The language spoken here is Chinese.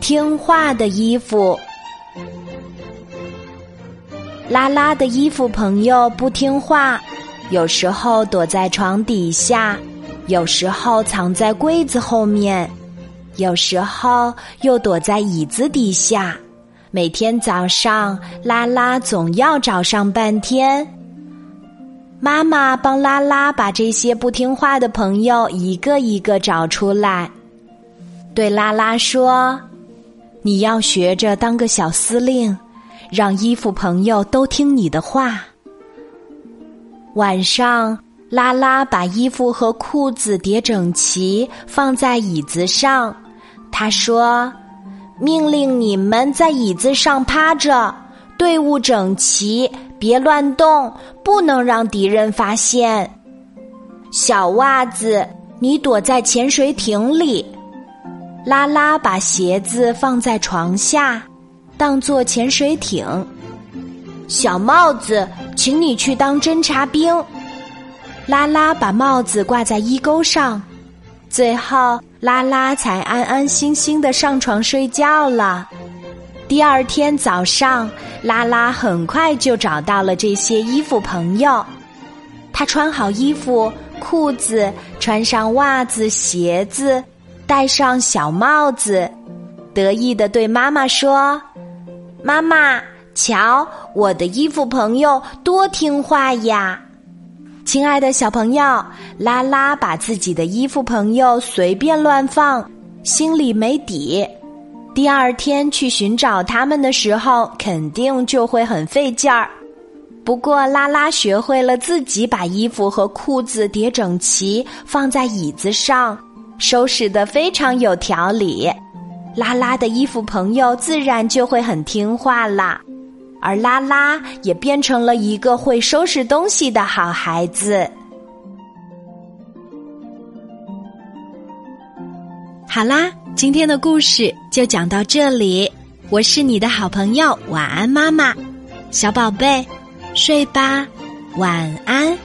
听话的衣服。拉拉的衣服朋友不听话，有时候躲在床底下，有时候藏在柜子后面，有时候又躲在椅子底下。每天早上，拉拉总要找上半天。妈妈帮拉拉把这些不听话的朋友一个一个找出来，对拉拉说：“你要学着当个小司令。”让衣服朋友都听你的话。晚上，拉拉把衣服和裤子叠整齐，放在椅子上。他说：“命令你们在椅子上趴着，队伍整齐，别乱动，不能让敌人发现。”小袜子，你躲在潜水艇里。拉拉把鞋子放在床下。当做潜水艇，小帽子，请你去当侦察兵。拉拉把帽子挂在衣钩上，最后拉拉才安安心心的上床睡觉了。第二天早上，拉拉很快就找到了这些衣服朋友。他穿好衣服、裤子，穿上袜子、鞋子，戴上小帽子，得意的对妈妈说。妈妈，瞧我的衣服朋友多听话呀！亲爱的小朋友，拉拉把自己的衣服朋友随便乱放，心里没底。第二天去寻找他们的时候，肯定就会很费劲儿。不过拉拉学会了自己把衣服和裤子叠整齐，放在椅子上，收拾得非常有条理。拉拉的衣服朋友自然就会很听话啦，而拉拉也变成了一个会收拾东西的好孩子。好啦，今天的故事就讲到这里。我是你的好朋友，晚安，妈妈，小宝贝，睡吧，晚安。